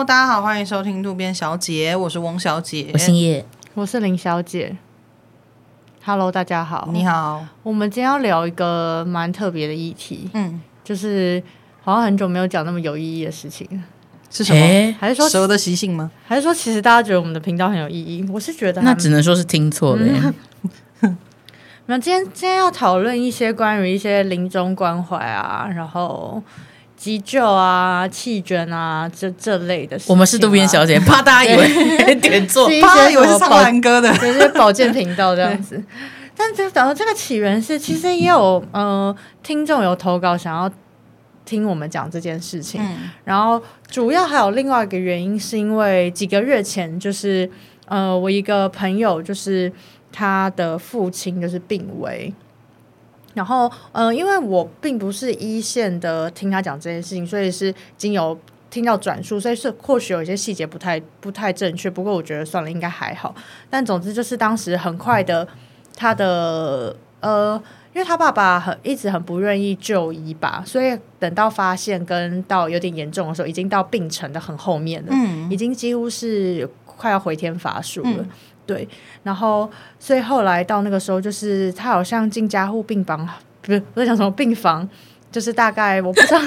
Hello，大家好，欢迎收听渡边小姐，我是翁小姐，我姓叶，我是林小姐。Hello，大家好，你好。我们今天要聊一个蛮特别的议题，嗯，就是好像很久没有讲那么有意义的事情，是什么？欸、还是说蛇的习性吗？还是说其实大家觉得我们的频道很有意义？我是觉得那只能说是听错了。那今天今天要讨论一些关于一些临终关怀啊，然后急救啊、气卷啊这这类的事情、啊。我们是渡边小姐，怕大家以为 点做，怕大家以为是唱兰歌的，就是保健频道这样子。但这讲到这个起源是，其实也有呃听众有投稿想要听我们讲这件事情。嗯、然后主要还有另外一个原因，是因为几个月前，就是呃我一个朋友就是。他的父亲就是病危，然后呃，因为我并不是一线的听他讲这件事情，所以是经由听到转述，所以是或许有一些细节不太不太正确。不过我觉得算了，应该还好。但总之就是当时很快的，他的呃，因为他爸爸很一直很不愿意就医吧，所以等到发现跟到有点严重的时候，已经到病程的很后面了，嗯，已经几乎是快要回天乏术了。嗯对，然后所以后来到那个时候，就是他好像进加护病房，不是我在讲什么病房，就是大概我不知道，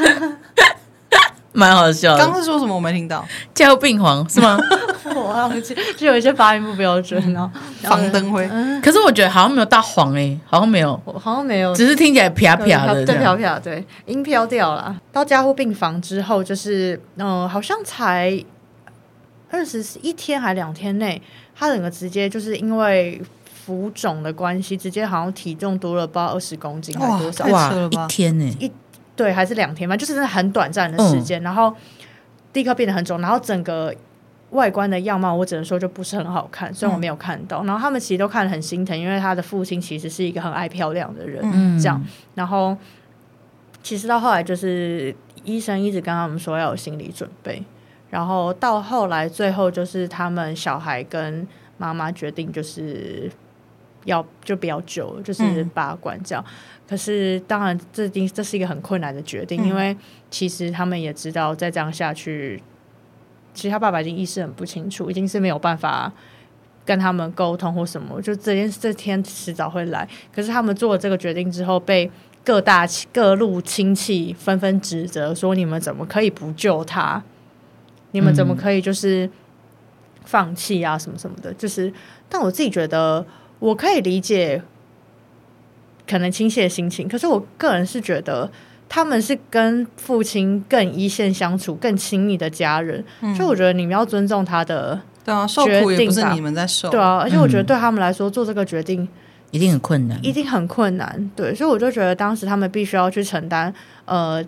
蛮好笑的。刚刚是说什么？我没听到。加护病房是吗？我忘记，就有一些发音不标准，然后防灯灰。可是我觉得好像没有到黄诶，好像没有，好像没有，只是听起来飘飘的，对，飘飘，对，音飘掉了。到加护病房之后，就是嗯，好像才二十一天还两天内。他整个直接就是因为浮肿的关系，直接好像体重多了不知道二十公斤还是多少？哇，一天呢？一对还是两天嘛？就是很短暂的时间，嗯、然后立刻变得很肿，然后整个外观的样貌，我只能说就不是很好看。虽然我没有看到，嗯、然后他们其实都看得很心疼，因为他的父亲其实是一个很爱漂亮的人，嗯、这样。然后其实到后来，就是医生一直跟他们说要有心理准备。然后到后来，最后就是他们小孩跟妈妈决定，就是要就不要救，就是把管这样。嗯、可是当然，这定这是一个很困难的决定，嗯、因为其实他们也知道，再这样下去，其实他爸爸已经意识很不清楚，已经是没有办法跟他们沟通或什么。就这件这天迟早会来。可是他们做了这个决定之后，被各大各路亲戚纷纷指责，说你们怎么可以不救他？你们怎么可以就是放弃啊？什么什么的，就是，但我自己觉得我可以理解可能亲戚的心情，可是我个人是觉得他们是跟父亲更一线相处、更亲密的家人，嗯、所以我觉得你们要尊重他的对啊，受苦也不是你们在受，对啊，而且我觉得对他们来说、嗯、做这个决定一定很困难，一定很困难，对，所以我就觉得当时他们必须要去承担呃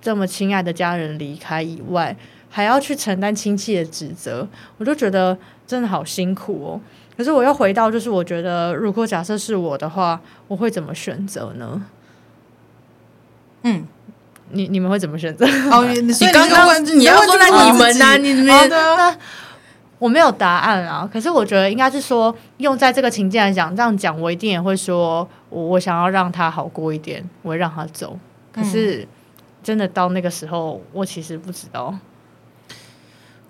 这么亲爱的家人离开以外。还要去承担亲戚的指责，我就觉得真的好辛苦哦。可是我又回到，就是我觉得，如果假设是我的话，我会怎么选择呢？嗯，你你们会怎么选择？哦，你刚刚问，你要说那你们呢？你们的，我没有答案啊。可是我觉得应该是说，用在这个情境来讲，这样讲，我一定也会说，我我想要让他好过一点，我会让他走。可是真的到那个时候，我其实不知道。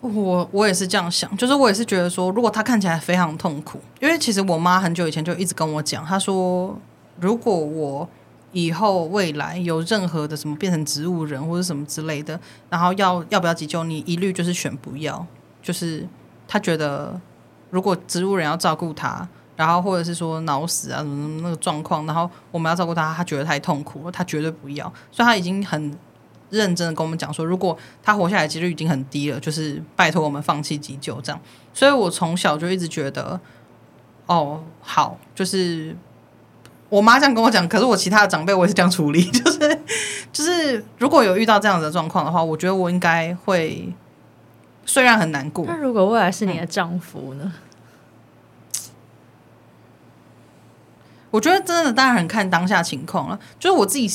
我我也是这样想，就是我也是觉得说，如果他看起来非常痛苦，因为其实我妈很久以前就一直跟我讲，她说，如果我以后未来有任何的什么变成植物人或者什么之类的，然后要要不要急救，你一律就是选不要。就是她觉得，如果植物人要照顾他，然后或者是说脑死啊什么那个状况，然后我们要照顾他，他觉得太痛苦了，他绝对不要。所以他已经很。认真的跟我们讲说，如果他活下来几率已经很低了，就是拜托我们放弃急救这样。所以我从小就一直觉得，哦，好，就是我妈这样跟我讲，可是我其他的长辈我也是这样处理，就是 就是如果有遇到这样的状况的话，我觉得我应该会虽然很难过。那如果未来是你的丈夫呢？嗯，我觉得真的当然很看当下情况了，就是我自己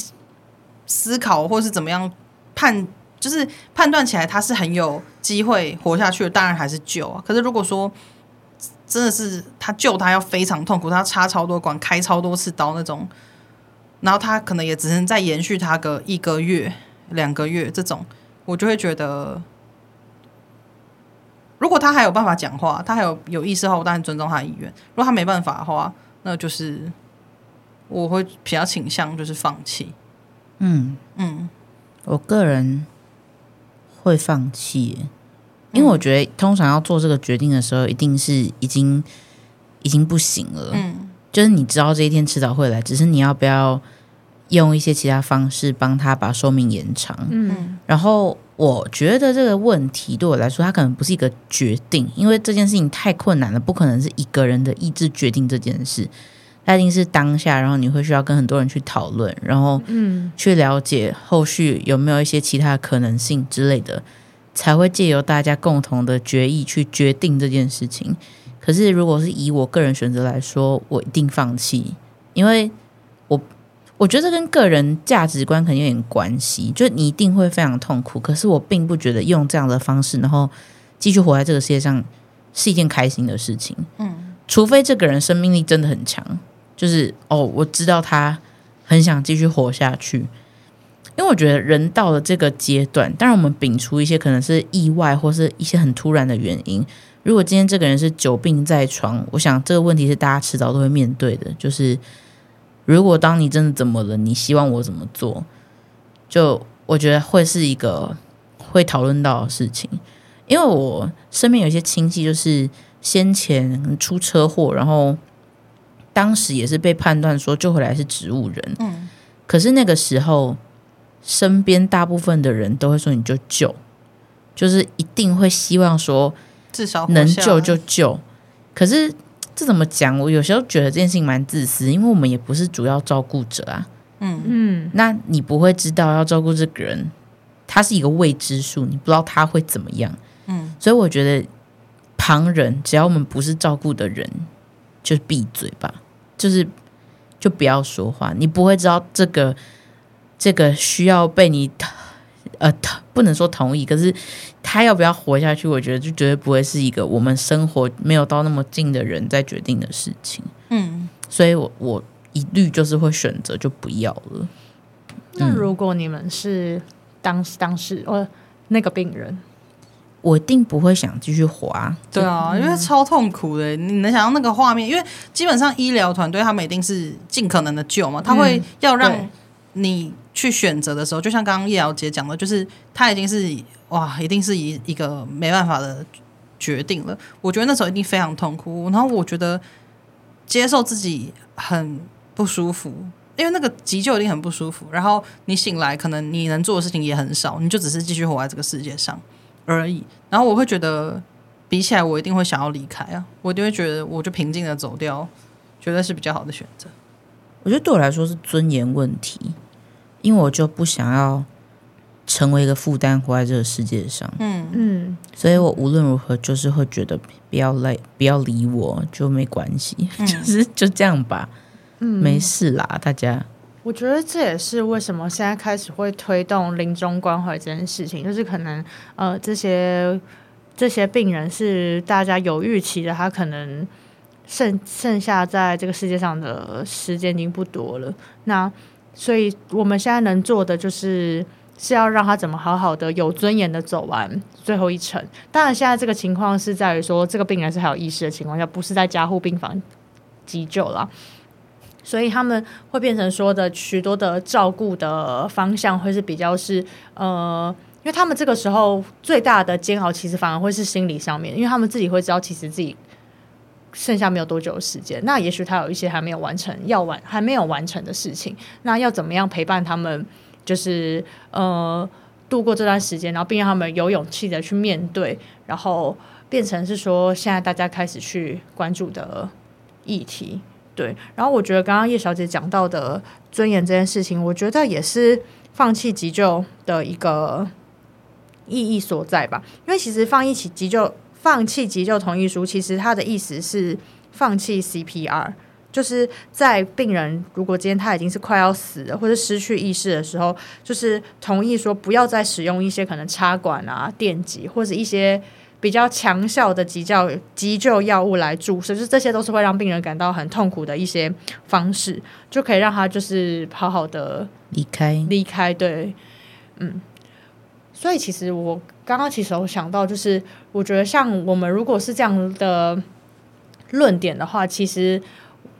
思考或是怎么样。判就是判断起来他是很有机会活下去的，当然还是救啊。可是如果说真的是他救他要非常痛苦，他插超多管、开超多次刀那种，然后他可能也只能再延续他个一个月、两个月这种，我就会觉得如果他还有办法讲话，他还有有意识的话，我当然尊重他的意愿。如果他没办法的话，那就是我会比较倾向就是放弃。嗯嗯，我个人会放弃，因为我觉得通常要做这个决定的时候，一定是已经已经不行了。嗯，就是你知道这一天迟早会来，只是你要不要用一些其他方式帮他把寿命延长。嗯，然后我觉得这个问题对我来说，它可能不是一个决定，因为这件事情太困难了，不可能是一个人的意志决定这件事。它一定是当下，然后你会需要跟很多人去讨论，然后嗯，去了解后续有没有一些其他可能性之类的，才会借由大家共同的决议去决定这件事情。可是，如果是以我个人选择来说，我一定放弃，因为我我觉得这跟个人价值观可能有点关系。就你一定会非常痛苦，可是我并不觉得用这样的方式，然后继续活在这个世界上是一件开心的事情。嗯，除非这个人生命力真的很强。就是哦，我知道他很想继续活下去，因为我觉得人到了这个阶段，当然我们摒除一些可能是意外或是一些很突然的原因。如果今天这个人是久病在床，我想这个问题是大家迟早都会面对的。就是如果当你真的怎么了，你希望我怎么做？就我觉得会是一个会讨论到的事情，因为我身边有一些亲戚就是先前出车祸，然后。当时也是被判断说救回来是植物人，嗯，可是那个时候身边大部分的人都会说你就救，就是一定会希望说至少能救就救。可是这怎么讲？我有时候觉得这件事情蛮自私，因为我们也不是主要照顾者啊，嗯。嗯，那你不会知道要照顾这个人，他是一个未知数，你不知道他会怎么样，嗯，所以我觉得旁人只要我们不是照顾的人，就闭嘴吧。就是，就不要说话。你不会知道这个，这个需要被你，呃，不能说同意。可是他要不要活下去，我觉得就绝对不会是一个我们生活没有到那么近的人在决定的事情。嗯，所以我我一律就是会选择就不要了。那如果你们是当当事呃那个病人？我一定不会想继续活。对啊，因为超痛苦的。你能想象那个画面？因为基本上医疗团队他们一定是尽可能的救嘛，他会要让你去选择的时候，就像刚刚叶瑶姐讲的，就是他已经是哇，一定是一一个没办法的决定了。我觉得那时候一定非常痛苦，然后我觉得接受自己很不舒服，因为那个急救一定很不舒服。然后你醒来，可能你能做的事情也很少，你就只是继续活在这个世界上。而已，然后我会觉得，比起来，我一定会想要离开啊！我一定会觉得，我就平静的走掉，绝对是比较好的选择。我觉得对我来说是尊严问题，因为我就不想要成为一个负担，活在这个世界上。嗯嗯，所以我无论如何就是会觉得不要来，不要理我，就没关系，嗯、就是就这样吧。嗯，没事啦，大家。我觉得这也是为什么现在开始会推动临终关怀这件事情，就是可能呃这些这些病人是大家有预期的，他可能剩剩下在这个世界上的时间已经不多了。那所以我们现在能做的就是是要让他怎么好好的有尊严的走完最后一程。当然，现在这个情况是在于说这个病人是还有意识的情况下，不是在加护病房急救了。所以他们会变成说的许多的照顾的方向会是比较是呃，因为他们这个时候最大的煎熬其实反而会是心理上面，因为他们自己会知道其实自己剩下没有多久的时间，那也许他有一些还没有完成要完还没有完成的事情，那要怎么样陪伴他们，就是呃度过这段时间，然后并让他们有勇气的去面对，然后变成是说现在大家开始去关注的议题。对，然后我觉得刚刚叶小姐讲到的尊严这件事情，我觉得也是放弃急救的一个意义所在吧。因为其实放一起急救、放弃急救同意书，其实它的意思是放弃 CPR，就是在病人如果今天他已经是快要死了或者失去意识的时候，就是同意说不要再使用一些可能插管啊、电击或者一些。比较强效的急救急救药物来注射，就是这些都是会让病人感到很痛苦的一些方式，就可以让他就是好好的离开离开。对，嗯，所以其实我刚刚其实我想到，就是我觉得像我们如果是这样的论点的话，其实。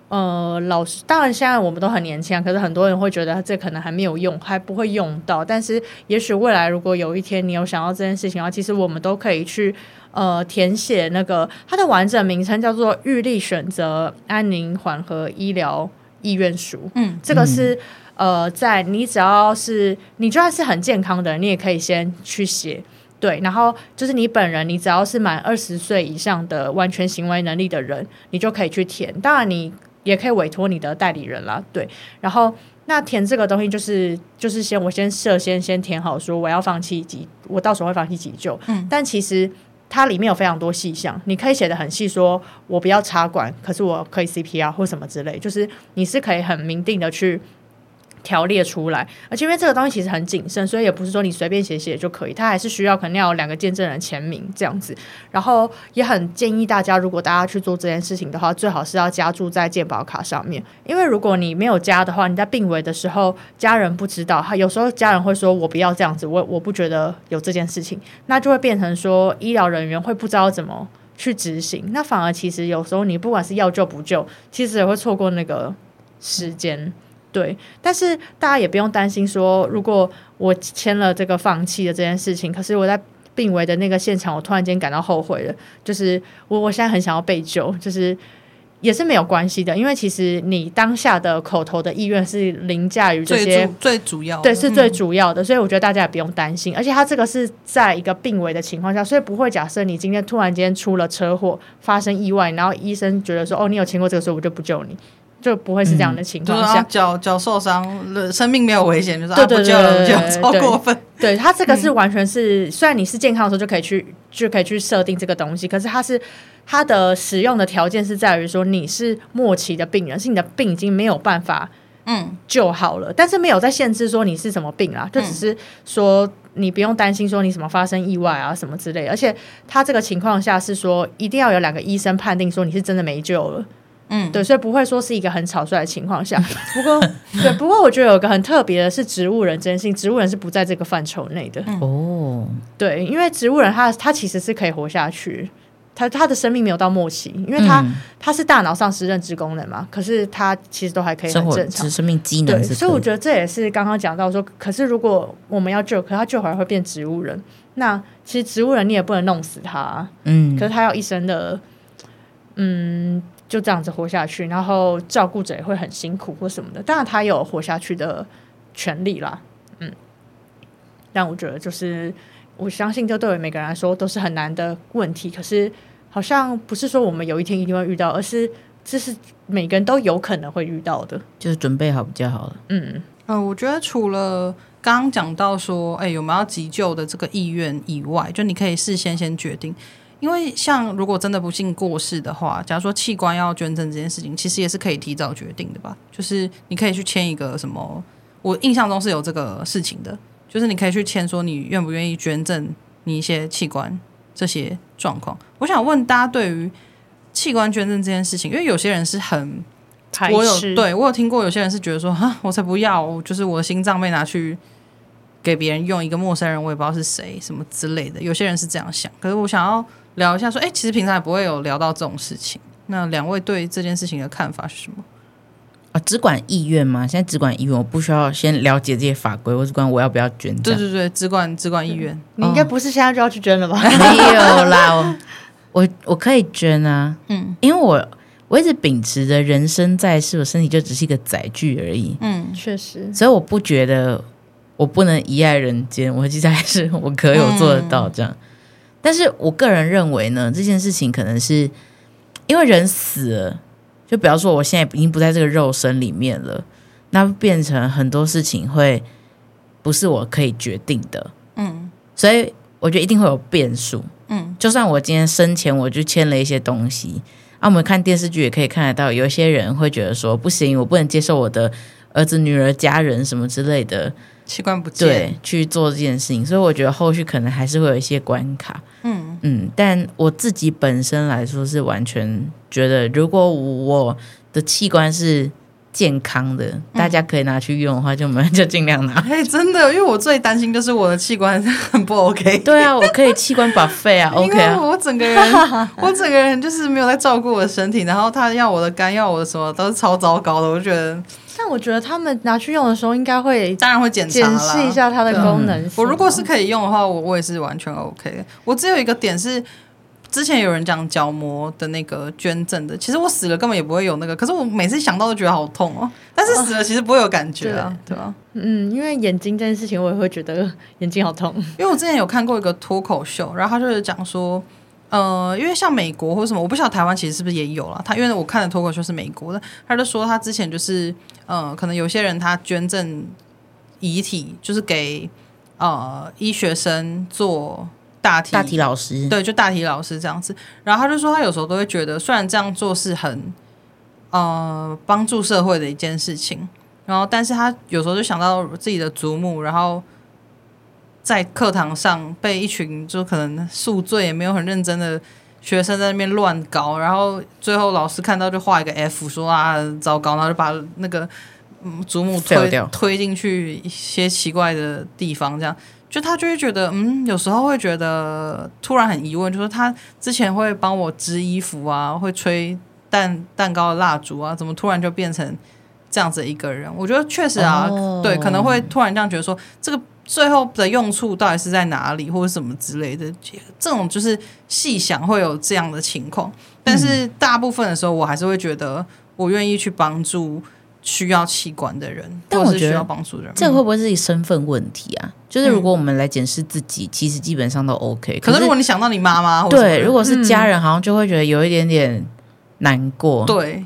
呃，老师，当然现在我们都很年轻啊，可是很多人会觉得这可能还没有用，还不会用到。但是也许未来如果有一天你有想要这件事情的话，其实我们都可以去呃填写那个它的完整名称叫做《预立选择安宁缓和医疗意愿书》。嗯，这个是呃，在你只要是你就算是很健康的人，你也可以先去写。对，然后就是你本人，你只要是满二十岁以上的完全行为能力的人，你就可以去填。当然你。也可以委托你的代理人啦，对。然后那填这个东西就是就是先我先设先先填好说我要放弃急，我到时候会放弃急救。嗯。但其实它里面有非常多细项，你可以写的很细，说我不要插管，可是我可以 CPR 或什么之类，就是你是可以很明定的去。条列出来，而且因为这个东西其实很谨慎，所以也不是说你随便写写就可以，它还是需要肯定要有两个见证人签名这样子。然后也很建议大家，如果大家去做这件事情的话，最好是要加注在健保卡上面，因为如果你没有加的话，你在病危的时候家人不知道，他有时候家人会说我不要这样子，我我不觉得有这件事情，那就会变成说医疗人员会不知道怎么去执行，那反而其实有时候你不管是要救不救，其实也会错过那个时间。对，但是大家也不用担心说，如果我签了这个放弃的这件事情，可是我在病危的那个现场，我突然间感到后悔了，就是我我现在很想要被救，就是也是没有关系的，因为其实你当下的口头的意愿是凌驾于这些最主，要的，对，是最主要的，所以我觉得大家也不用担心，而且他这个是在一个病危的情况下，所以不会假设你今天突然间出了车祸发生意外，然后医生觉得说哦，你有签过这个，所以我就不救你。就不会是这样的情况下，脚、嗯、脚、就是、受伤，生命没有危险，就是对对对，啊、不救了，超 过分。对，他这个是完全是，嗯、虽然你是健康的时候就可以去就可以去设定这个东西，可是它是它的使用的条件是在于说你是末期的病人，是你的病已经没有办法嗯。就好了，嗯、但是没有在限制说你是什么病啊，就只是说你不用担心说你什么发生意外啊什么之类，而且他这个情况下是说一定要有两个医生判定说你是真的没救了。嗯，对，所以不会说是一个很草率的情况下。不过，对，不过我觉得有一个很特别的是植物人这件事情，植物人是不在这个范畴内的。哦，对，因为植物人他他其实是可以活下去，他他的生命没有到末期，因为他、嗯、他是大脑丧失认知功能嘛，可是他其实都还可以很正常，生命机能。对，所以我觉得这也是刚刚讲到说，可是如果我们要救，可是他救回来会变植物人，那其实植物人你也不能弄死他，嗯，可是他要一生的，嗯。就这样子活下去，然后照顾者也会很辛苦或什么的。当然，他有活下去的权利啦，嗯。但我觉得，就是我相信，这对于每个人来说都是很难的问题。可是，好像不是说我们有一天一定会遇到，而是这是每个人都有可能会遇到的，就是准备好比较好了。嗯嗯、呃，我觉得除了刚刚讲到说，哎，有没有要急救的这个意愿以外，就你可以事先先决定。因为像如果真的不幸过世的话，假如说器官要捐赠这件事情，其实也是可以提早决定的吧？就是你可以去签一个什么，我印象中是有这个事情的，就是你可以去签说你愿不愿意捐赠你一些器官这些状况。我想问大家对于器官捐赠这件事情，因为有些人是很，我有对我有听过有些人是觉得说哈，我才不要，就是我的心脏被拿去。给别人用一个陌生人，我也不知道是谁，什么之类的。有些人是这样想，可是我想要聊一下，说，哎，其实平常也不会有聊到这种事情。那两位对这件事情的看法是什么？啊，只管意愿吗？现在只管意愿，我不需要先了解这些法规，我只管我要不要捐。对对对，只管只管意愿。你应该不是现在就要去捐了吧？没有啦，我我，我可以捐啊。嗯，因为我我一直秉持着人生在世，我身体就只是一个载具而已。嗯，确实。所以我不觉得。我不能遗爱人间，我记得还是我可有做得到这样。嗯、但是我个人认为呢，这件事情可能是因为人死了，就比方说我现在已经不在这个肉身里面了，那变成很多事情会不是我可以决定的。嗯，所以我觉得一定会有变数。嗯，就算我今天生前我就签了一些东西，啊，我们看电视剧也可以看得到，有一些人会觉得说不行，我不能接受我的儿子、女儿、家人什么之类的。器官不见，对，去做这件事情，所以我觉得后续可能还是会有一些关卡，嗯嗯，但我自己本身来说是完全觉得，如果我的器官是健康的，大家可以拿去用的话，就我们就尽量拿。哎、欸，真的，因为我最担心就是我的器官很不 OK。对啊，我可以器官 buffet 啊，OK 啊。我整个人，我整个人就是没有在照顾我的身体，然后他要我的肝，要我的什么，都是超糟糕的。我就觉得，但我觉得他们拿去用的时候，应该会当然会检查检视一下它的功能、嗯。我如果是可以用的话，我我也是完全 OK 的。我只有一个点是。之前有人讲角膜的那个捐赠的，其实我死了根本也不会有那个，可是我每次想到都觉得好痛哦。但是死了其实不会有感觉啊，对吧？嗯，因为眼睛这件事情，我也会觉得眼睛好痛。因为我之前有看过一个脱口秀，然后他就是讲说，呃，因为像美国或者什么，我不晓得台湾其实是不是也有了。他因为我看的脱口秀是美国的，他就说他之前就是，呃，可能有些人他捐赠遗体，就是给呃医学生做。大体，大体老师，对，就大体老师这样子。然后他就说，他有时候都会觉得，虽然这样做是很呃帮助社会的一件事情，然后，但是他有时候就想到自己的祖母，然后在课堂上被一群就可能宿醉也没有很认真的学生在那边乱搞，然后最后老师看到就画一个 F，说啊糟糕，然后就把那个嗯祖母推推进去一些奇怪的地方，这样。就他就会觉得，嗯，有时候会觉得突然很疑问，就是他之前会帮我织衣服啊，会吹蛋蛋糕的蜡烛啊，怎么突然就变成这样子一个人？我觉得确实啊，oh. 对，可能会突然这样觉得说，这个最后的用处到底是在哪里，或者什么之类的，这种就是细想会有这样的情况。但是大部分的时候，我还是会觉得，我愿意去帮助。需要器官的人，但我觉得需要帮助的人，这会不会是一身份问题啊？就是如果我们来检视自己，嗯，其实基本上都 OK。可是如果你想到你妈妈，对，如果是家人，好像就会觉得有一点点难过。嗯。对，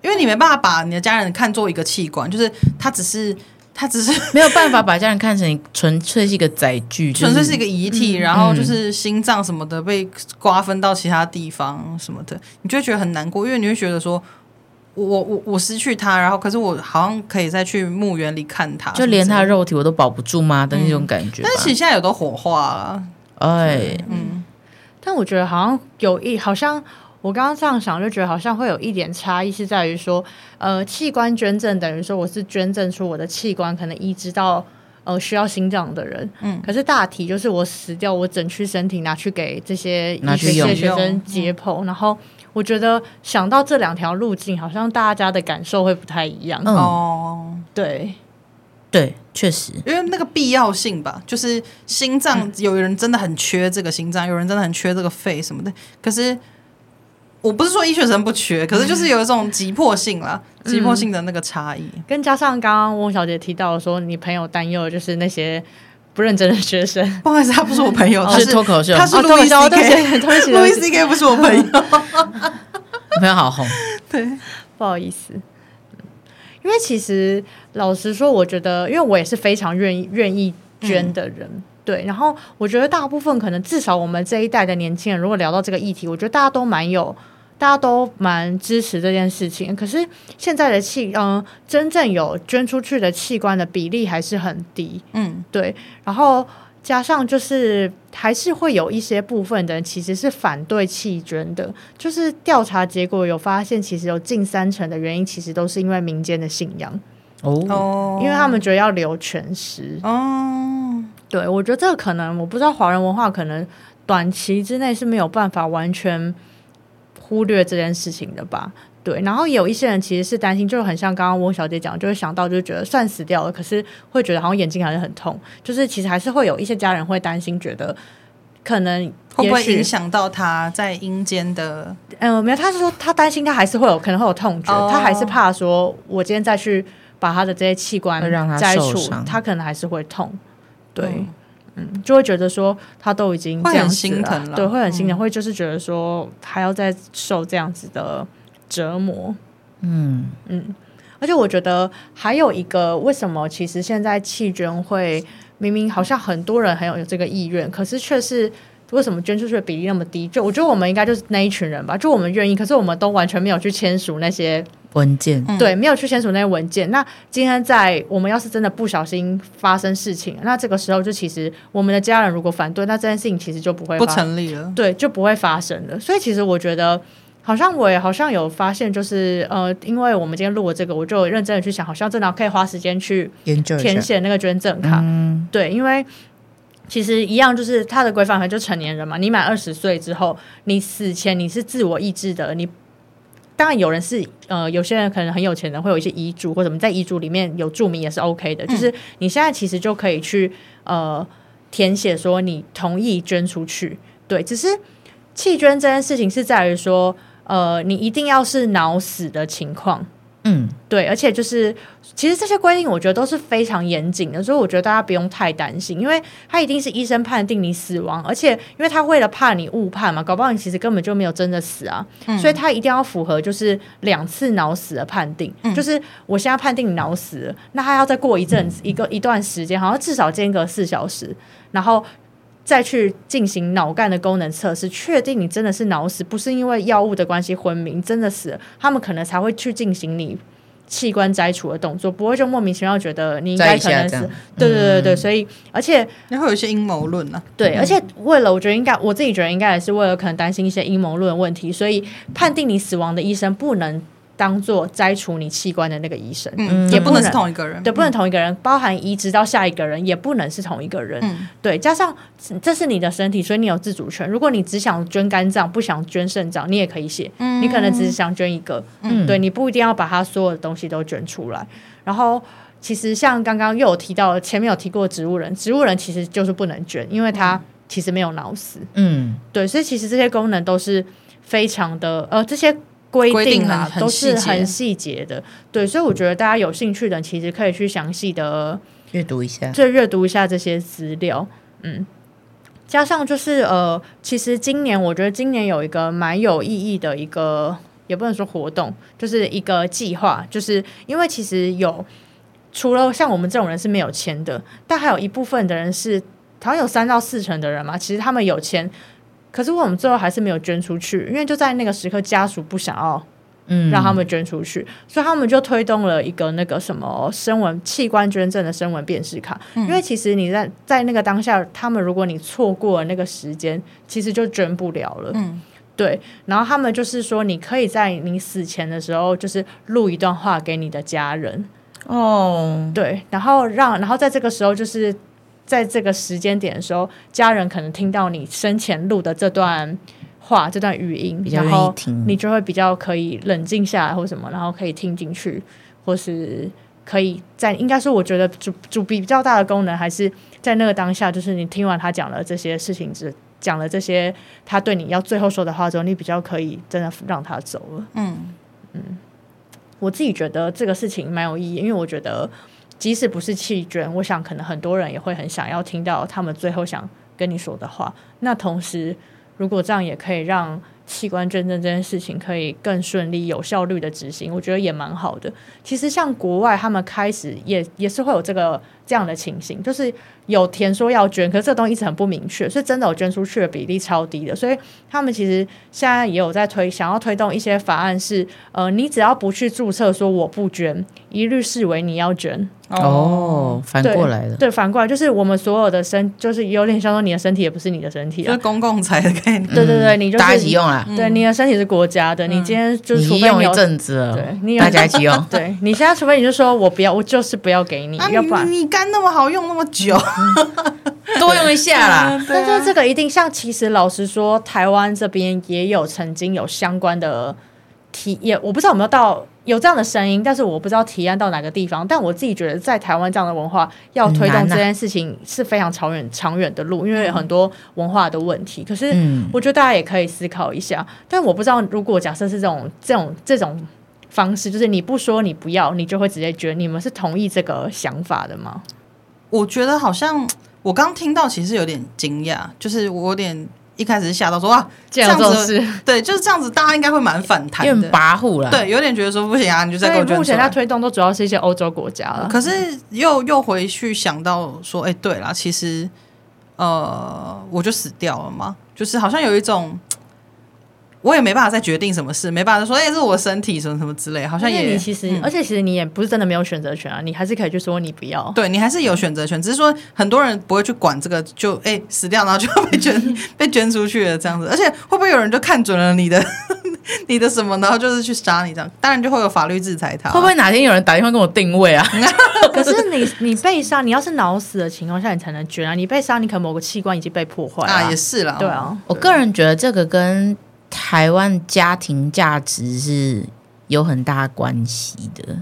因为你没办法把你的家人看作一个器官，就是他只是他只是 没有办法把家人看成纯粹是一个载具，纯粹是一个遗体，然后就是心脏什么的被瓜分到其他地方什么的，你就会觉得很难过，因为你会觉得说。我我我失去他，然后可是我好像可以再去墓园里看他，就连他的肉体我都保不住吗的那种感觉，嗯？但是其实现在有都火化了，哎，嗯，但我觉得好像有一，好像我刚刚这样想就觉得好像会有一点差异，是在于说，呃，器官捐赠等于说我是捐赠出我的器官，可能移植到呃需要心脏的人，嗯，可是大体就是我死掉，我整躯身体拿去给这些医学学生解剖，然后。我觉得想到这两条路径，好像大家的感受会不太一样。哦、嗯，对，对，确实，因为那个必要性吧，就是心脏，有人真的很缺这个心脏，有人真的很缺这个肺什么的。可是我不是说医学生不缺，可是就是有一种急迫性啦，急迫性的那个差异，嗯、跟加上刚刚翁小姐提到说，你朋友担忧的就是那些。不认真的学生，不好意思，他不是我朋友，他是脱口秀，他是路易 C K，路易 C K 不是我朋友，我朋友好红，对，不好意思，因为其实老实说，我觉得，因为我也是非常愿意愿意捐的人，嗯，对，然后我觉得大部分可能至少我们这一代的年轻人，如果聊到这个议题，我觉得大家都蛮有。大家都蛮支持这件事情，可是现在的器，嗯、呃，真正有捐出去的器官的比例还是很低，嗯，对。然后加上就是还是会有一些部分的人其实是反对弃捐的，就是调查结果有发现，其实有近三成的原因其实都是因为民间的信仰哦，因为他们觉得要留全尸哦。对，我觉得这个可能我不知道华人文化可能短期之内是没有办法完全。忽略这件事情的吧，对。然后有一些人其实是担心，就很像刚刚翁小姐讲，就会想到，就觉得算死掉了，可是会觉得好像眼睛还是很痛。就是其实还是会有一些家人会担心，觉得可能会不会影响到他在阴间的？嗯，没有，他是说他担心他还是会有可能会有痛觉，哦，他还是怕说我今天再去把他的这些器官摘除，他，他可能还是会痛。对。嗯嗯，就会觉得说他都已经这样心疼了，对，会很心疼，嗯，会就是觉得说还要再受这样子的折磨，嗯嗯，而且我觉得还有一个，为什么其实现在弃捐会明明好像很多人很有有这个意愿，可是却是为什么捐出去的比例那么低？就我觉得我们应该就是那一群人吧，就我们愿意，可是我们都完全没有去签署那些。文件对，没有去签署那些文件。那今天在我们要是真的不小心发生事情，那这个时候就其实我们的家人如果反对，那这件事情其实就不会不成立了，对，就不会发生了。所以其实我觉得好像我也好像有发现，就是呃，因为我们今天录了这个，我就认真的去想，好像真的可以花时间去研究填写那个捐赠卡。嗯、对，因为其实一样，就是它的规范，就成年人嘛，你满二十岁之后，你死前你是自我意志的。你当然有人是呃，有些人可能很有钱的，会有一些遗嘱或者什么，在遗嘱里面有注明也是 OK 的。嗯、就是你现在其实就可以去呃填写说你同意捐出去。对，只是弃捐这件事情是在于说。呃，你一定要是脑死的情况，嗯，对，而且就是其实这些规定我觉得都是非常严谨的，所以我觉得大家不用太担心，因为他一定是医生判定你死亡，而且因为他为了怕你误判嘛，搞不好你其实根本就没有真的死啊，嗯、所以他一定要符合就是两次脑死的判定，嗯、就是我现在判定你脑死了，那他要再过一阵子、嗯、一个一段时间，好像至少间隔四小时，然后。再去进行脑干的功能测试，确定你真的是脑死，不是因为药物的关系昏迷，真的死了，他们可能才会去进行你器官摘除的动作，不会就莫名其妙觉得你应该可能是，对对对对，所以而且你会有一些阴谋论呢，对，而且为了我觉得应该，我自己觉得应该也是为了可能担心一些阴谋论问题，所以判定你死亡的医生不能。当做摘除你器官的那个医生，嗯，也不能是同一个人，对，不能同一个人，包含移植到下一个人也不能是同一个人，嗯，对，加上这是你的身体，所以你有自主权。如果你只想捐肝脏，不想捐肾脏，你也可以写，嗯，你可能只是想捐一个，嗯，对，你不一定要把它所有的东西都捐出来。然后，其实像刚刚又有提到，前面有提过植物人，植物人其实就是不能捐，因为他其实没有脑死，嗯，对，所以其实这些功能都是非常的，呃，这些。规定啊，都是很细节的，对，所以我觉得大家有兴趣的，其实可以去详细的阅读一下，就阅读一下这些资料，嗯，加上就是呃，其实今年我觉得今年有一个蛮有意义的一个，也不能说活动，就是一个计划，就是因为其实有除了像我们这种人是没有签的，但还有一部分的人是，好像有三到四成的人嘛，其实他们有签。可是我们最后还是没有捐出去，因为就在那个时刻，家属不想要，嗯，让他们捐出去，嗯、所以他们就推动了一个那个什么声纹器官捐赠的声纹辨识卡。嗯、因为其实你在在那个当下，他们如果你错过了那个时间，其实就捐不了了。嗯，对。然后他们就是说，你可以在你死前的时候，就是录一段话给你的家人。哦，对。然后让，然后在这个时候就是。在这个时间点的时候，家人可能听到你生前录的这段话、这段语音，然后你就会比较可以冷静下来，或什么，然后可以听进去，或是可以在应该说，我觉得主主比较大的功能还是在那个当下，就是你听完他讲了这些事情，只讲了这些他对你要最后说的话之后，你比较可以真的让他走了。嗯嗯，我自己觉得这个事情蛮有意义，因为我觉得。即使不是弃捐，我想可能很多人也会很想要听到他们最后想跟你说的话。那同时，如果这样也可以让器官捐赠这件事情可以更顺利、有效率的执行，我觉得也蛮好的。其实像国外，他们开始也也是会有这个这样的情形，就是有填说要捐，可是这个东西一直很不明确，所以真的有捐出去的比例超低的。所以他们其实现在也有在推，想要推动一些法案是，是呃，你只要不去注册说我不捐，一律视为你要捐。哦，反过来了，对，反过来就是我们所有的身，就是有点像说你的身体也不是你的身体，就是公共财的概念。对对对，你就大家一起用啊。对，你的身体是国家的，你今天就是除非用一阵子了，对，你大家一起用。对，你现在除非你就说我不要，我就是不要给你，要不然你肝那么好用那么久，多用一下啦。但是这个一定像，其实老实说，台湾这边也有曾经有相关的体验，我不知道有没有到。有这样的声音，但是我不知道体验到哪个地方。但我自己觉得，在台湾这样的文化要推动这件事情是非常长远、长远的路，因为有很多文化的问题。可是，我觉得大家也可以思考一下。但我不知道，如果假设是这种、这种、这种方式，就是你不说你不要，你就会直接捐，你们是同意这个想法的吗？我觉得好像我刚听到，其实有点惊讶，就是我有点。一开始吓到说哇，这样子对，就是这样子，大家应该会蛮反弹的，有点跋扈了。对，有点觉得说不行啊，你就在目前在推动都主要是一些欧洲国家了。可是又又回去想到说，哎、欸，对啦，其实呃，我就死掉了嘛，就是好像有一种。我也没办法再决定什么事，没办法说，哎，是我身体什么什么之类，好像也你其实，嗯、而且其实你也不是真的没有选择权啊，你还是可以去说你不要，对你还是有选择权，只是说很多人不会去管这个，就哎死掉，然后就被捐 被捐出去了这样子，而且会不会有人就看准了你的 你的什么，然后就是去杀你这样，当然就会有法律制裁他。会不会哪天有人打电话跟我定位啊？可是你你被杀，你要是脑死的情况下，你才能捐啊。你被杀，你可能某个器官已经被破坏啊，也是啦。对啊，我个人觉得这个跟台湾家庭价值是有很大关系的，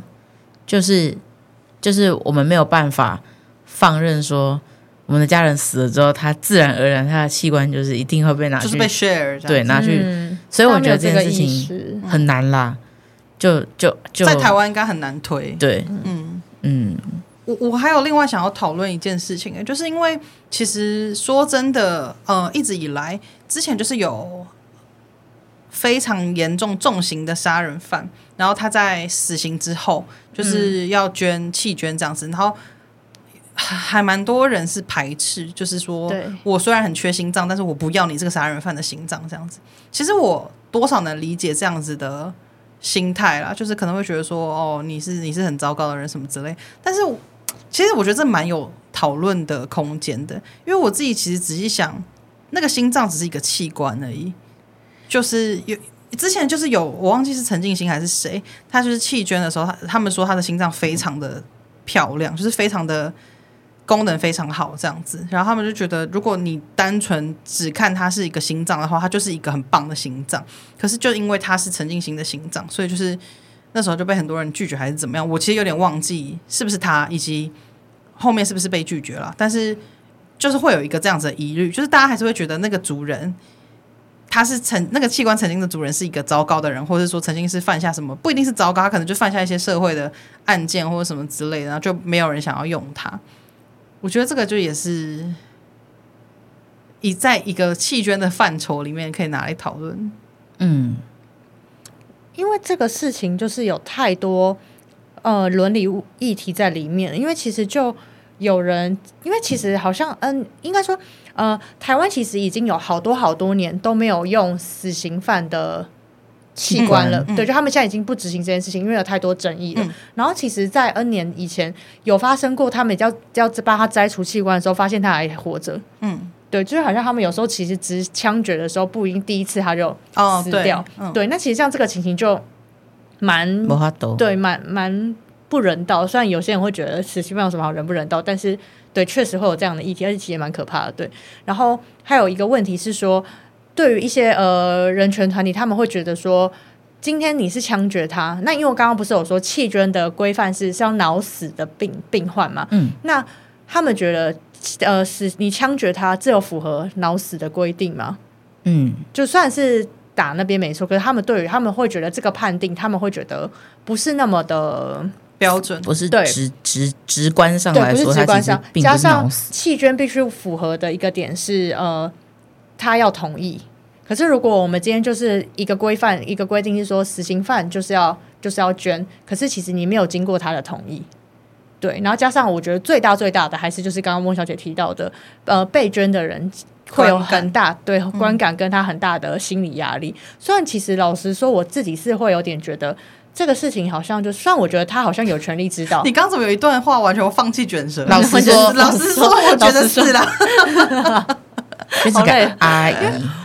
就是就是我们没有办法放任说。我们的家人死了之后，他自然而然他的器官就是一定会被拿去，就是被 share，对，拿去。嗯、所以我觉得这件事情很难啦，就就就在台湾应该很难推。对，嗯嗯，我我还有另外想要讨论一件事情，就是因为其实说真的，呃，一直以来之前就是有非常严重重刑的杀人犯，然后他在死刑之后就是要捐弃捐这样子，然后。还蛮多人是排斥，就是说我虽然很缺心脏，但是我不要你这个杀人犯的心脏这样子。其实我多少能理解这样子的心态啦，就是可能会觉得说，哦，你是你是很糟糕的人什么之类。但是其实我觉得这蛮有讨论的空间的，因为我自己其实仔细想，那个心脏只是一个器官而已。就是有之前就是有我忘记是陈静心还是谁，他就是弃捐的时候，他他们说他的心脏非常的漂亮，就是非常的。功能非常好，这样子，然后他们就觉得，如果你单纯只看它是一个心脏的话，它就是一个很棒的心脏。可是就因为它是陈静心的心脏，所以就是那时候就被很多人拒绝，还是怎么样？我其实有点忘记是不是他，以及后面是不是被拒绝了。但是就是会有一个这样子的疑虑，就是大家还是会觉得那个主人他是曾那个器官曾经的主人是一个糟糕的人，或者说曾经是犯下什么，不一定是糟糕，他可能就犯下一些社会的案件或者什么之类的，然后就没有人想要用它。我觉得这个就也是以在一个弃捐的范畴里面可以拿来讨论。嗯，因为这个事情就是有太多呃伦理议题在里面。因为其实就有人，因为其实好像嗯，应该说呃，台湾其实已经有好多好多年都没有用死刑犯的。器官了，嗯、对，就他们现在已经不执行这件事情，因为有太多争议了。嗯、然后，其实，在 N 年以前有发生过，他们要要帮他摘除器官的时候，发现他还活着。嗯，对，就是好像他们有时候其实只枪决的时候，不一定第一次他就死掉。哦对，嗯、对，那其实像这个情形就蛮对，蛮蛮不人道。虽然有些人会觉得死刑犯有什么好人不人道，但是对，确实会有这样的议题，而且其实也蛮可怕的。对，然后还有一个问题是说。对于一些呃人权团体，他们会觉得说，今天你是枪决他，那因为我刚刚不是有说弃捐的规范是是要脑死的病病患嘛，嗯，那他们觉得呃是你枪决他，这有符合脑死的规定吗？嗯，就算是打那边没错，可是他们对于他们会觉得这个判定，他们会觉得不是那么的标准，不是直对。直直直观上来说，对，不是直观上，加上弃捐必须符合的一个点是呃。他要同意，可是如果我们今天就是一个规范，一个规定是说死刑犯就是要就是要捐，可是其实你没有经过他的同意，对，然后加上我觉得最大最大的还是就是刚刚孟小姐提到的，呃，被捐的人会有很大感。对观感跟他很大的心理压力。嗯、虽然其实老实说，我自己是会有点觉得这个事情好像就，虽然我觉得他好像有权利知道，你刚怎么有一段话完全放弃卷舌？老实说，老实说，我觉得是啦。好累，阿姨，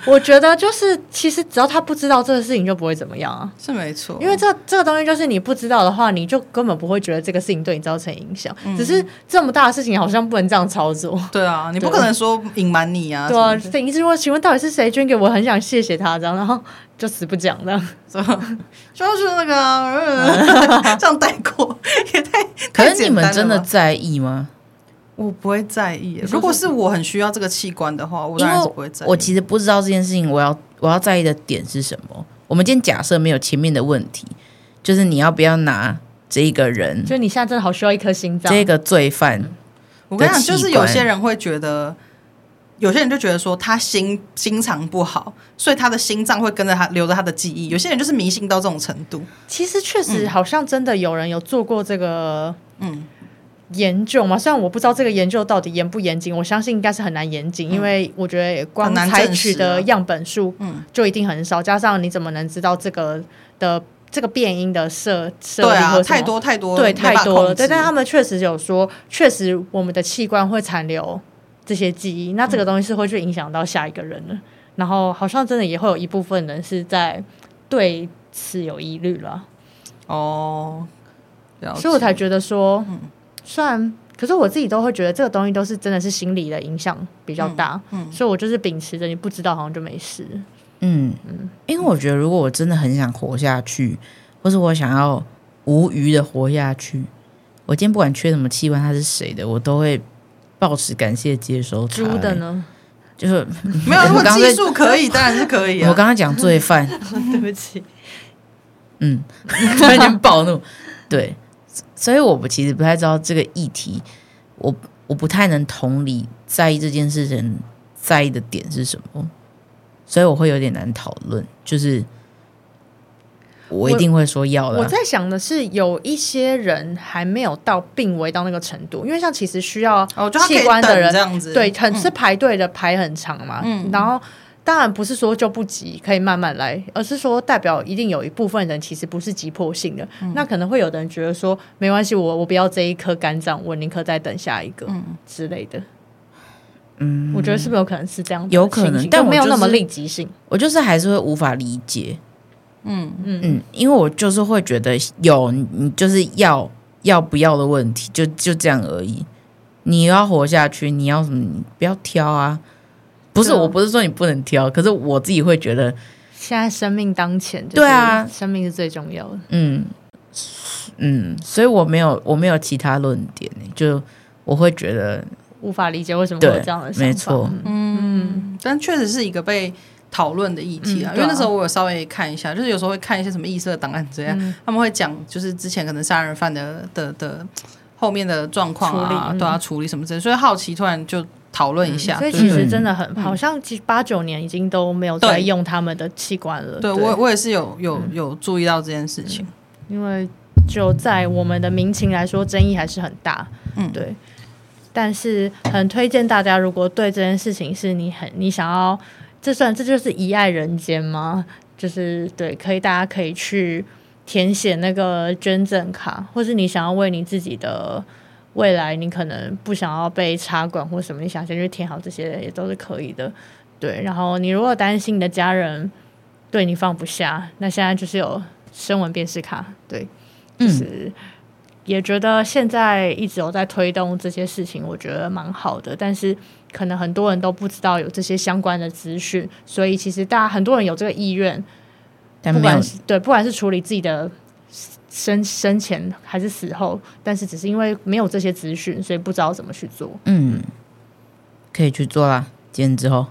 我觉得就是，其实只要他不知道这个事情，就不会怎么样啊。是没错，因为这这个东西就是你不知道的话，你就根本不会觉得这个事情对你造成影响。嗯、只是这么大的事情，好像不能这样操作。对啊，你不可能说隐瞒你啊。对啊，等于是说，请问到底是谁捐给我？很想谢谢他，这样，然后就死不讲这样，就是那个、啊、这样带过也太……可是你们真的在意吗？我不会在意。如果是我很需要这个器官的话，我当然是不会在意。我其实不知道这件事情，我要我要在意的点是什么？我们今天假设没有前面的问题，就是你要不要拿这一个人？就你现在真的好需要一颗心脏。这个罪犯，我跟你讲，就是有些人会觉得，有些人就觉得说他心心肠不好，所以他的心脏会跟着他留着他的记忆。有些人就是迷信到这种程度。其实确实好像真的有人有做过这个，嗯。研究嘛，虽然我不知道这个研究到底严不严谨，我相信应该是很难严谨，嗯、因为我觉得光采取的样本数，嗯，就一定很少。加上你怎么能知道这个的这个变音的设设定？对啊，太多太多，对，太多了。对，但他们确实有说，确实我们的器官会残留这些记忆，那这个东西是会去影响到下一个人的。嗯、然后好像真的也会有一部分人是在对此有疑虑了。哦，所以我才觉得说，嗯，虽然，可是我自己都会觉得这个东西都是真的是心理的影响比较大，嗯，嗯，所以我就是秉持着你不知道好像就没事，嗯嗯，因为我觉得如果我真的很想活下去，或是我想要无余的活下去，我今天不管缺什么器官，它是谁的，我都会保持感谢接收。猪的呢？就是 没有，如果技术可以，当然是可以啊。我刚刚讲罪犯，对不起。嗯，突然间暴怒，对，所以我不其实不太知道这个议题，我我不太能同理在意这件事情在意的点是什么，所以我会有点难讨论。就是我一定会说要的。我在想的是，有一些人还没有到病危到那个程度，因为像其实需要器官的人，这样子对，很是排队的排很长嘛，嗯，然后。当然不是说就不急，可以慢慢来，而是说代表一定有一部分人其实不是急迫性的。嗯、那可能会有的人觉得说没关系，我我不要这一颗肝脏，我宁可再等下一个、嗯、之类的。嗯，我觉得是不是有可能是这样？有可能，但没有那么立即性。我就是还是会无法理解。嗯嗯嗯，因为我就是会觉得有你就是要要不要的问题，就就这样而已。你要活下去，你要什么？你不要挑啊。不是，我不是说你不能挑，可是我自己会觉得，现在生命当前，对啊，生命是最重要的。嗯嗯，所以我没有我没有其他论点，就我会觉得无法理解为什么会有这样的想法。没错，嗯，但确实是一个被讨论的议题啊。因为那时候我有稍微看一下，就是有时候会看一些什么异色档案这样，他们会讲就是之前可能杀人犯的的的后面的状况啊，都要处理什么之类，所以好奇突然就。讨论一下，所以其实真的很好像八九年已经都没有在用他们的器官了。对，我我也是有有有注意到这件事情，因为就在我们的民情来说，争议还是很大。嗯，对。但是很推荐大家，如果对这件事情是你很你想要，这算这就是遗爱人间吗？就是对，可以大家可以去填写那个捐赠卡，或是你想要为你自己的。未来你可能不想要被插管或什么，你想先去填好这些也都是可以的，对。然后你如果担心你的家人对你放不下，那现在就是有声纹辨识卡，对，就是也觉得现在一直有在推动这些事情，我觉得蛮好的。但是可能很多人都不知道有这些相关的资讯，所以其实大家很多人有这个意愿，不管是对，不管是处理自己的。生生前还是死后，但是只是因为没有这些资讯，所以不知道怎么去做。嗯，可以去做啦。今天之后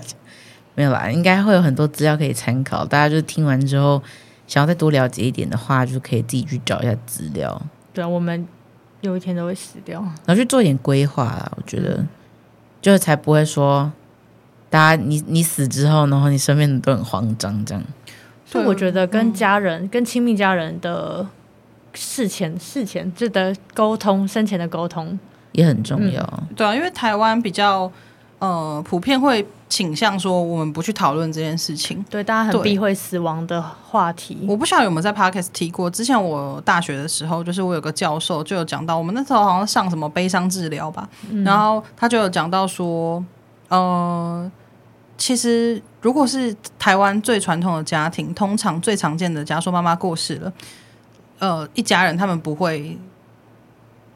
没有啦，应该会有很多资料可以参考。大家就听完之后，想要再多了解一点的话，就可以自己去找一下资料。对啊，我们有一天都会死掉，然后去做一点规划啦。我觉得，就是才不会说，大家你你死之后，然后你身边人都很慌张这样。就我觉得跟家人、嗯、跟亲密家人的事前事前就的沟通，生前的沟通也很重要。嗯、对啊，因为台湾比较呃普遍会倾向说我们不去讨论这件事情。对，大家很避讳死亡的话题。我不晓得有没有在 Podcast 提过。之前我大学的时候，就是我有个教授就有讲到，我们那时候好像上什么悲伤治疗吧，嗯、然后他就有讲到说，呃。其实，如果是台湾最传统的家庭，通常最常见的，假如说妈妈过世了，呃，一家人他们不会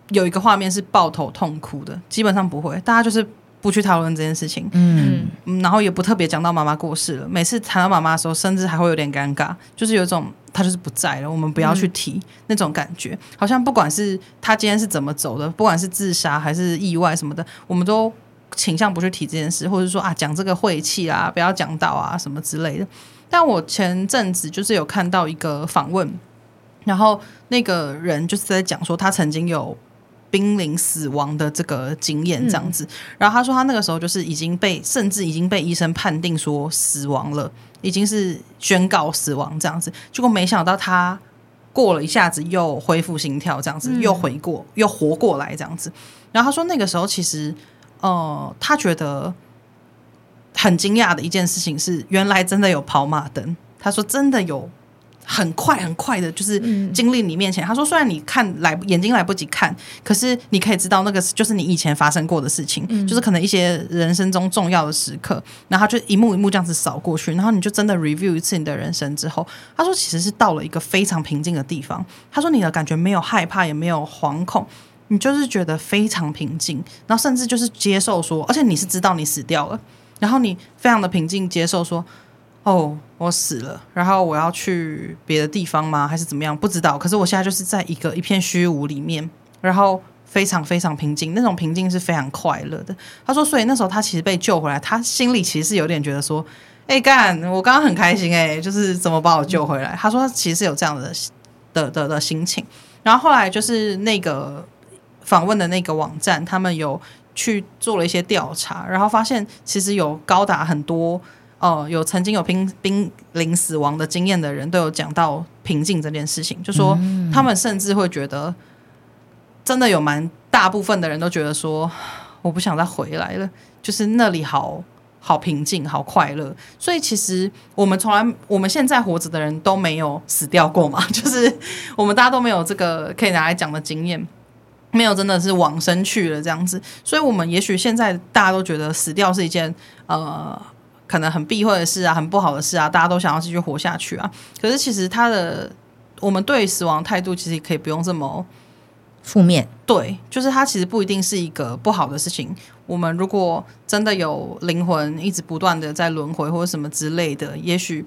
有一个画面是抱头痛哭的，基本上不会，大家就是不去讨论这件事情，嗯，然后也不特别讲到妈妈过世了。每次谈到妈妈的时候，甚至还会有点尴尬，就是有一种她就是不在了，我们不要去提、嗯、那种感觉，好像不管是她今天是怎么走的，不管是自杀还是意外什么的，我们都。倾向不去提这件事，或者说啊，讲这个晦气啊，不要讲到啊什么之类的。但我前阵子就是有看到一个访问，然后那个人就是在讲说他曾经有濒临死亡的这个经验这样子。嗯、然后他说他那个时候就是已经被甚至已经被医生判定说死亡了，已经是宣告死亡这样子。结果没想到他过了一下子又恢复心跳这样子，又回过又活过来这样子。然后他说那个时候其实。哦、呃，他觉得很惊讶的一件事情是，原来真的有跑马灯。他说真的有很快很快的，就是经历你面前。他说，虽然你看来眼睛来不及看，可是你可以知道那个就是你以前发生过的事情，就是可能一些人生中重要的时刻。然后他就一幕一幕这样子扫过去，然后你就真的 review 一次你的人生之后，他说其实是到了一个非常平静的地方。他说你的感觉没有害怕，也没有惶恐。你就是觉得非常平静，然后甚至就是接受说，而且你是知道你死掉了，然后你非常的平静接受说，哦，我死了，然后我要去别的地方吗？还是怎么样？不知道。可是我现在就是在一个一片虚无里面，然后非常非常平静，那种平静是非常快乐的。他说，所以那时候他其实被救回来，他心里其实是有点觉得说，哎干，我刚刚很开心哎，就是怎么把我救回来。他说其实是有这样的的的的心情，然后后来就是那个。访问的那个网站，他们有去做了一些调查，然后发现其实有高达很多，呃，有曾经有濒濒临死亡的经验的人都有讲到平静这件事情，就说他们甚至会觉得，真的有蛮大部分的人都觉得说，我不想再回来了，就是那里好好平静，好快乐。所以其实我们从来，我们现在活着的人都没有死掉过嘛，就是我们大家都没有这个可以拿来讲的经验。没有，真的是往生去了这样子，所以我们也许现在大家都觉得死掉是一件呃可能很避讳的事啊，很不好的事啊，大家都想要继续活下去啊。可是其实他的我们对死亡态度其实也可以不用这么负面，对，就是它其实不一定是一个不好的事情。我们如果真的有灵魂一直不断的在轮回或者什么之类的，也许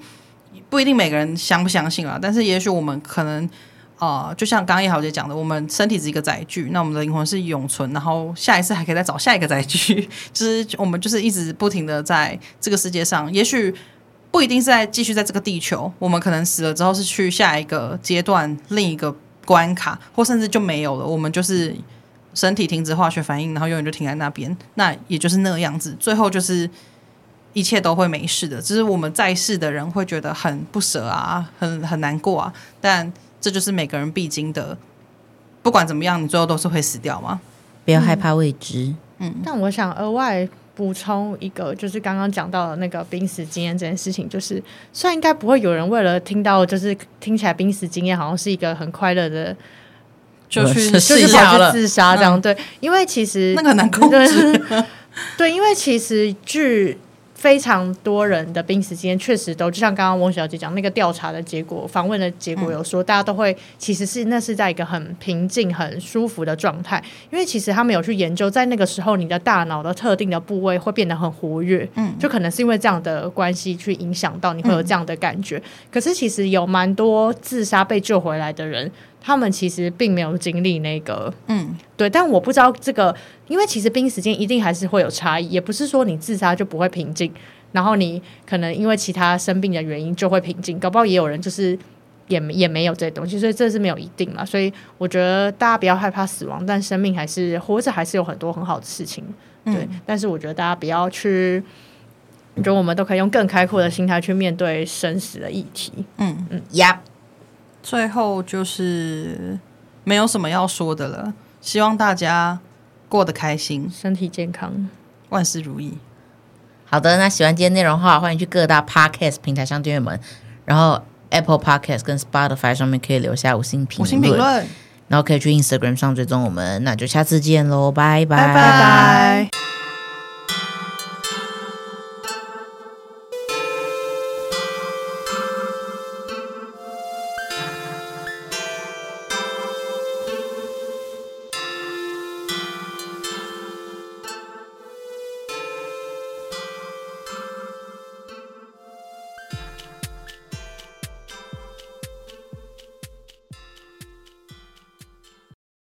不一定每个人相不相信啊，但是也许我们可能。啊、就像刚刚叶豪姐讲的，我们身体是一个载具，那我们的灵魂是永存，然后下一次还可以再找下一个载具，就是我们就是一直不停的在这个世界上，也许不一定是在继续在这个地球，我们可能死了之后是去下一个阶段，另一个关卡，或甚至就没有了，我们就是身体停止化学反应，然后永远就停在那边，那也就是那个样子，最后就是一切都会没事的，只是我们在世的人会觉得很不舍啊，很很难过啊，但。这就是每个人必经的，不管怎么样，你最后都是会死掉吗？不要害怕未知。嗯，但我想额外补充一个，就是刚刚讲到的那个濒死经验这件事情，就是虽然应该不会有人为了听到，就是听起来濒死经验好像是一个很快乐的，就去就是跑去自杀这样，嗯、对，因为其实那个很难控制。对，因为其实据。非常多人的濒死经验确实都，就像刚刚翁小姐讲那个调查的结果，访问的结果有说，大家都会其实是那是在一个很平静、很舒服的状态，因为其实他们有去研究，在那个时候你的大脑的特定的部位会变得很活跃，嗯，就可能是因为这样的关系去影响到你会有这样的感觉。可是其实有蛮多自杀被救回来的人。他们其实并没有经历那个，嗯，对，但我不知道这个，因为其实濒死间一定还是会有差异，也不是说你自杀就不会平静，然后你可能因为其他生病的原因就会平静，搞不好也有人就是也也没有这些东西，所以这是没有一定嘛。所以我觉得大家不要害怕死亡，但生命还是活着，还是有很多很好的事情，对。嗯、但是我觉得大家不要去，我觉得我们都可以用更开阔的心态去面对生死的议题。嗯嗯，呀。最后就是没有什么要说的了，希望大家过得开心，身体健康，万事如意。好的，那喜欢今天内容的话，欢迎去各大 Podcast 平台上订阅们，然后 Apple Podcast 跟 Spotify 上面可以留下五星评论，五星评论，然后可以去 Instagram 上追踪我们，那就下次见喽，拜拜。拜拜。